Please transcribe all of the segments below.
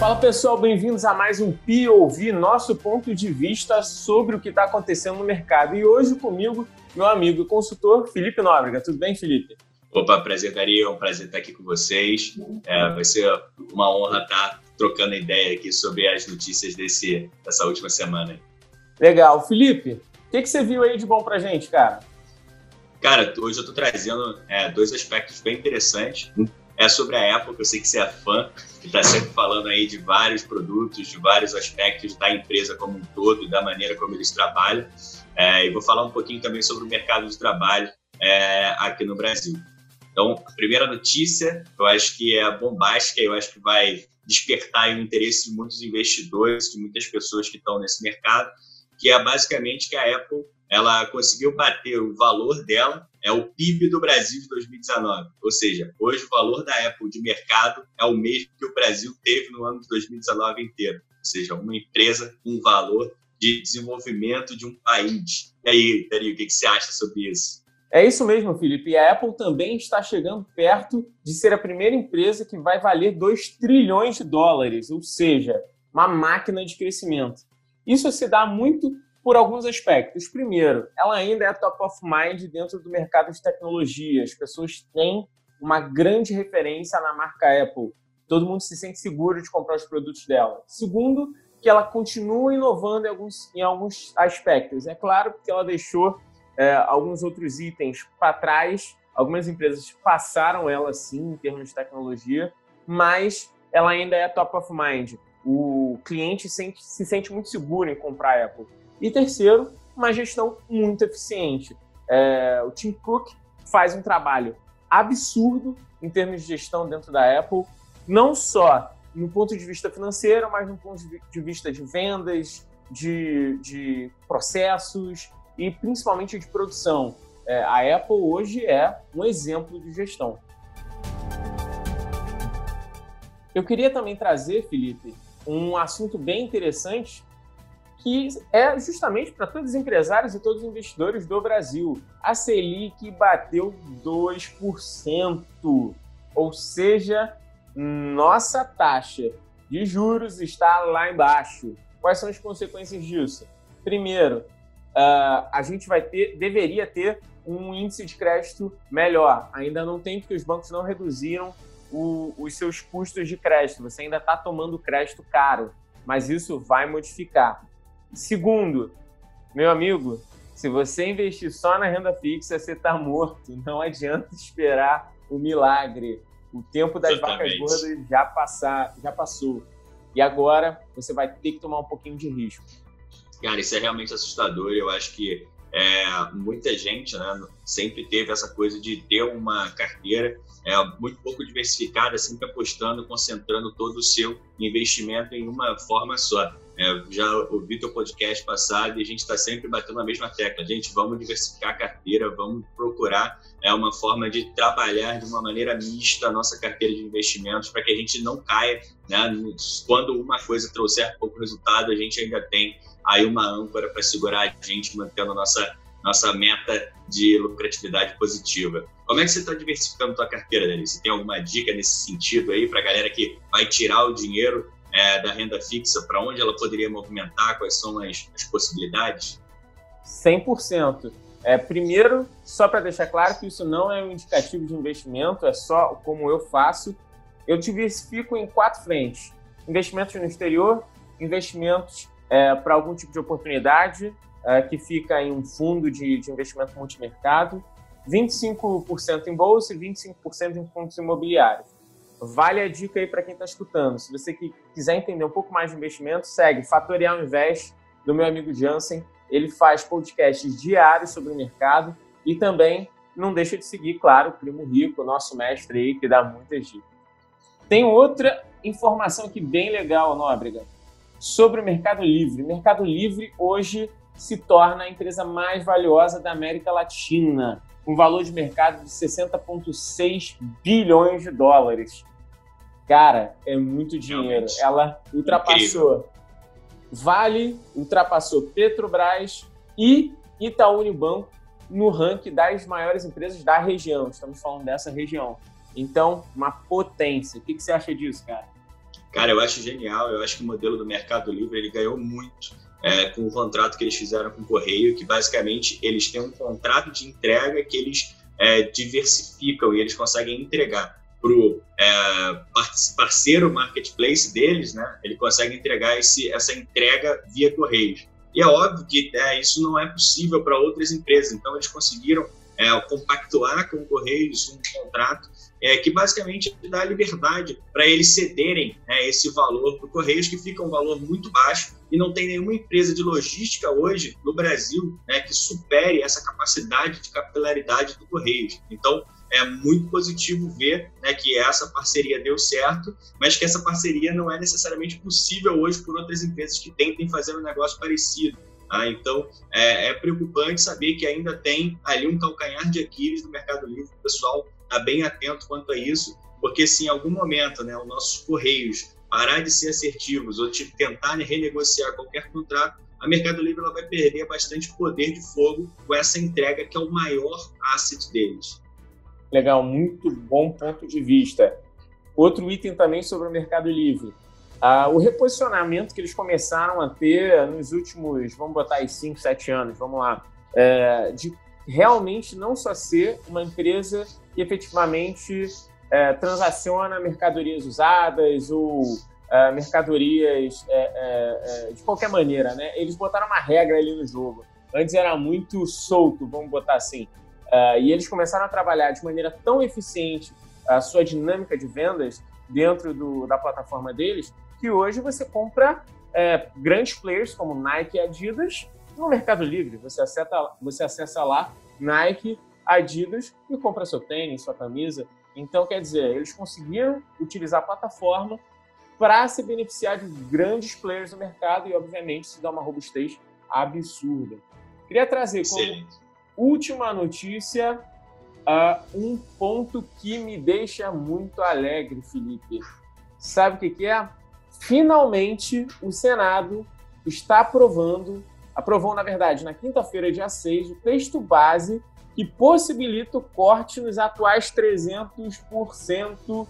Fala pessoal, bem-vindos a mais um POV, nosso ponto de vista sobre o que está acontecendo no mercado. E hoje comigo, meu amigo e consultor Felipe Nóbrega. Tudo bem, Felipe? Opa, prazer, Daria. É um prazer estar aqui com vocês. É, vai ser uma honra estar trocando ideia aqui sobre as notícias desse, dessa última semana. Legal. Felipe, o que, que você viu aí de bom pra gente, cara? Cara, hoje eu estou trazendo é, dois aspectos bem interessantes. Um é sobre a Apple, que eu sei que você é fã, que está sempre falando aí de vários produtos, de vários aspectos da empresa como um todo, da maneira como eles trabalham. É, e vou falar um pouquinho também sobre o mercado de trabalho é, aqui no Brasil. Então, a primeira notícia, eu acho que é bombástica, eu acho que vai despertar o interesse de muitos investidores, de muitas pessoas que estão nesse mercado, que é basicamente que a Apple ela conseguiu bater o valor dela, é o PIB do Brasil de 2019. Ou seja, hoje o valor da Apple de mercado é o mesmo que o Brasil teve no ano de 2019 inteiro. Ou seja, uma empresa com um valor de desenvolvimento de um país. E aí, Dario, o que, você acha sobre isso? É isso mesmo, Felipe. E a Apple também está chegando perto de ser a primeira empresa que vai valer 2 trilhões de dólares, ou seja, uma máquina de crescimento. Isso se dá muito por alguns aspectos. Primeiro, ela ainda é top of mind dentro do mercado de tecnologia. As pessoas têm uma grande referência na marca Apple. Todo mundo se sente seguro de comprar os produtos dela. Segundo, que ela continua inovando em alguns, em alguns aspectos. É claro que ela deixou é, alguns outros itens para trás. Algumas empresas passaram ela sim em termos de tecnologia, mas ela ainda é top of mind. O cliente sente, se sente muito seguro em comprar Apple. E terceiro, uma gestão muito eficiente. É, o Tim Cook faz um trabalho absurdo em termos de gestão dentro da Apple, não só no ponto de vista financeiro, mas no ponto de vista de vendas, de, de processos e principalmente de produção. É, a Apple hoje é um exemplo de gestão. Eu queria também trazer, Felipe, um assunto bem interessante que é justamente para todos os empresários e todos os investidores do Brasil. A Selic bateu 2%, ou seja, nossa taxa de juros está lá embaixo. Quais são as consequências disso? Primeiro, uh, a gente vai ter, deveria ter um índice de crédito melhor. Ainda não tem, porque os bancos não reduziram o, os seus custos de crédito. Você ainda está tomando crédito caro, mas isso vai modificar. Segundo, meu amigo, se você investir só na renda fixa, você está morto. Não adianta esperar o milagre. O tempo das Exatamente. vacas gordas já, passar, já passou. E agora você vai ter que tomar um pouquinho de risco. Cara, isso é realmente assustador. Eu acho que é, muita gente né, sempre teve essa coisa de ter uma carteira é, muito pouco diversificada, sempre apostando, concentrando todo o seu investimento em uma forma só. É, já ouvi teu podcast passado e a gente está sempre batendo a mesma tecla. Gente, vamos diversificar a carteira, vamos procurar é, uma forma de trabalhar de uma maneira mista a nossa carteira de investimentos para que a gente não caia. Né? Quando uma coisa trouxer pouco resultado, a gente ainda tem aí uma âncora para segurar a gente, mantendo a nossa, nossa meta de lucratividade positiva. Como é que você está diversificando a tua carteira, Dani? Você tem alguma dica nesse sentido aí para a galera que vai tirar o dinheiro é, da renda fixa, para onde ela poderia movimentar, quais são as, as possibilidades? 100%. É, primeiro, só para deixar claro que isso não é um indicativo de investimento, é só como eu faço. Eu diversifico em quatro frentes: investimentos no exterior, investimentos é, para algum tipo de oportunidade, é, que fica em um fundo de, de investimento multimercado, 25% em bolsa e 25% em fundos imobiliários. Vale a dica aí para quem está escutando. Se você quiser entender um pouco mais de investimento, segue Fatorial Invest, do meu amigo Jansen. Ele faz podcasts diários sobre o mercado e também não deixa de seguir, claro, o Primo Rico, nosso mestre aí, que dá muitas dicas. Tem outra informação aqui bem legal, Nóbrega, sobre o Mercado Livre. O Mercado Livre hoje se torna a empresa mais valiosa da América Latina, com valor de mercado de 60,6 bilhões de dólares. Cara, é muito dinheiro. Realmente. Ela ultrapassou Incrível. Vale, ultrapassou Petrobras e Itaú Unibanco no ranking das maiores empresas da região. Estamos falando dessa região. Então, uma potência. O que, que você acha disso, cara? Cara, eu acho genial. Eu acho que o modelo do Mercado Livre ele ganhou muito é, com o contrato que eles fizeram com o Correio, que basicamente eles têm um contrato de entrega que eles é, diversificam e eles conseguem entregar para é, parceiro marketplace deles, né? Ele consegue entregar esse, essa entrega via Correios. E é óbvio que é, isso não é possível para outras empresas, então eles conseguiram é, compactuar com o Correios um contrato é, que basicamente dá liberdade para eles cederem né, esse valor para o Correios, que fica um valor muito baixo e não tem nenhuma empresa de logística hoje no Brasil né, que supere essa capacidade de capilaridade do Correios. Então, é muito positivo ver né, que essa parceria deu certo, mas que essa parceria não é necessariamente possível hoje por outras empresas que tentem fazer um negócio parecido. Tá? Então, é, é, preocupante saber que ainda tem ali um calcanhar de Aquiles no Mercado Livre. O pessoal está bem atento quanto a isso, porque se em algum momento né, os nossos Correios parar de ser assertivos ou de tentar renegociar qualquer contrato, a Mercado Livre ela vai perder bastante poder de fogo com essa entrega que é o maior asset deles. Legal, muito bom ponto de vista. Outro item também sobre o Mercado Livre. Ah, o reposicionamento que eles começaram a ter nos últimos, vamos botar aí, 5, 7 anos, vamos lá, é, de realmente não só ser uma empresa que efetivamente é, transaciona mercadorias usadas ou é, mercadorias é, é, é, de qualquer maneira, né? Eles botaram uma regra ali no jogo. Antes era muito solto, vamos botar assim. Uh, e eles começaram a trabalhar de maneira tão eficiente a sua dinâmica de vendas dentro do, da plataforma deles, que hoje você compra é, grandes players como Nike e Adidas no Mercado Livre. Você acessa, você acessa lá Nike, Adidas e compra seu tênis, sua camisa. Então, quer dizer, eles conseguiram utilizar a plataforma para se beneficiar de grandes players no mercado e, obviamente, se dá uma robustez absurda. Queria trazer como última notícia, uh, um ponto que me deixa muito alegre, Felipe. Sabe o que, que é? Finalmente, o Senado está aprovando, aprovou, na verdade, na quinta-feira, dia 6, o texto base que possibilita o corte nos atuais 300%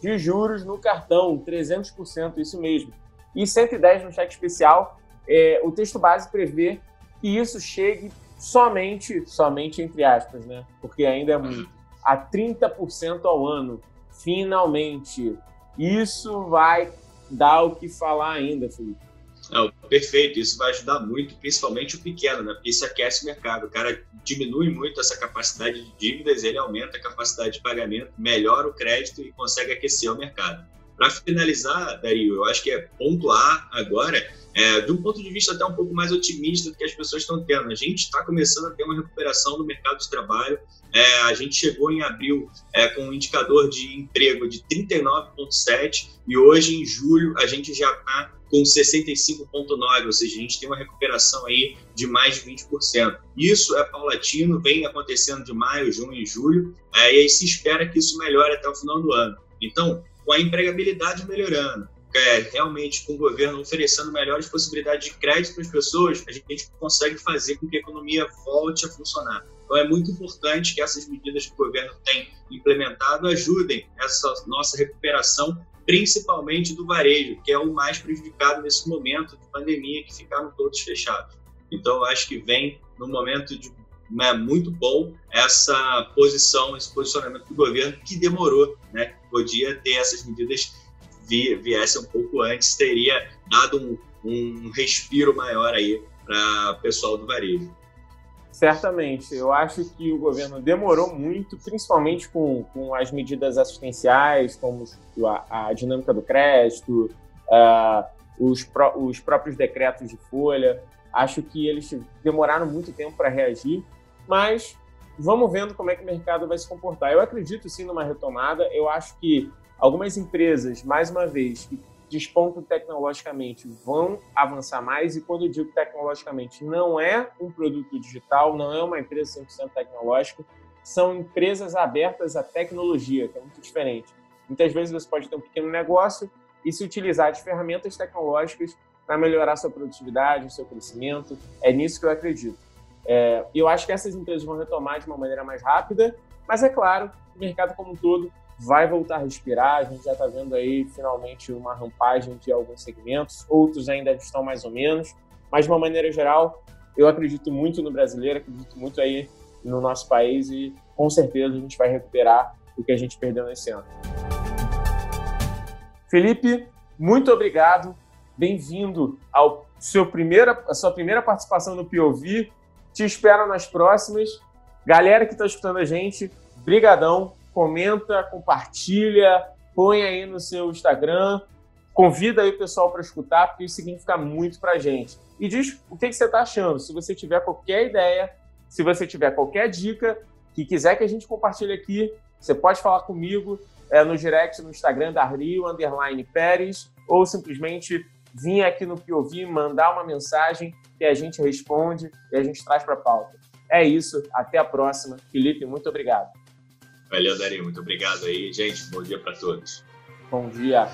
de juros no cartão. 300%, isso mesmo. E 110 no cheque especial. É, o texto base prevê que isso chegue somente, somente entre aspas, né? Porque ainda é muito, a 30% ao ano. Finalmente. Isso vai dar o que falar ainda, Felipe. Não, perfeito, isso vai ajudar muito, principalmente o pequeno, né? Porque isso aquece o mercado. O cara diminui muito essa capacidade de dívidas, ele aumenta a capacidade de pagamento, melhora o crédito e consegue aquecer o mercado. Para finalizar, Dario, eu acho que é pontuar agora é, de um ponto de vista até um pouco mais otimista do que as pessoas estão tendo. A gente está começando a ter uma recuperação no mercado de trabalho. É, a gente chegou em abril é, com um indicador de emprego de 39,7 e hoje, em julho, a gente já está com 65,9, ou seja, a gente tem uma recuperação aí de mais de 20%. Isso é paulatino, vem acontecendo de maio, junho e julho, é, e aí se espera que isso melhore até o final do ano. Então, com a empregabilidade melhorando, é, realmente com o governo oferecendo melhores possibilidades de crédito para as pessoas, a gente consegue fazer com que a economia volte a funcionar. Então é muito importante que essas medidas que o governo tem implementado ajudem essa nossa recuperação, principalmente do varejo, que é o mais prejudicado nesse momento de pandemia, que ficaram todos fechados. Então acho que vem no momento de né, muito bom essa posição, esse posicionamento do governo que demorou, né? Podia ter essas medidas vi, viesse um pouco antes, teria dado um, um respiro maior aí para o pessoal do varejo. Certamente. Eu acho que o governo demorou muito, principalmente com, com as medidas assistenciais, como a, a dinâmica do crédito, uh, os, os próprios decretos de folha. Acho que eles demoraram muito tempo para reagir, mas vamos vendo como é que o mercado vai se comportar. Eu acredito sim numa retomada. Eu acho que Algumas empresas, mais uma vez, que despontam tecnologicamente vão avançar mais, e quando eu digo tecnologicamente, não é um produto digital, não é uma empresa 100% tecnológica, são empresas abertas à tecnologia, que é muito diferente. Muitas vezes você pode ter um pequeno negócio e se utilizar de ferramentas tecnológicas para melhorar sua produtividade, seu crescimento. É nisso que eu acredito. É, eu acho que essas empresas vão retomar de uma maneira mais rápida, mas é claro, o mercado como um todo vai voltar a respirar. A gente já está vendo aí finalmente uma rampagem de alguns segmentos, outros ainda estão mais ou menos, mas de uma maneira geral, eu acredito muito no brasileiro, acredito muito aí no nosso país e com certeza a gente vai recuperar o que a gente perdeu nesse ano. Felipe, muito obrigado. Bem-vindo ao seu primeira, a sua primeira participação no POV. Te espero nas próximas. Galera que está escutando a gente, brigadão. Comenta, compartilha, põe aí no seu Instagram, convida aí o pessoal para escutar, porque isso significa muito para a gente. E diz o que, que você está achando. Se você tiver qualquer ideia, se você tiver qualquer dica que quiser que a gente compartilhe aqui, você pode falar comigo é, no direct no Instagram da Rio, underline Pérez, ou simplesmente vir aqui no POV, mandar uma mensagem que a gente responde e a gente traz para a pauta. É isso, até a próxima. Felipe, muito obrigado. Valeu, Dario, muito obrigado aí. Gente, bom dia para todos. Bom dia.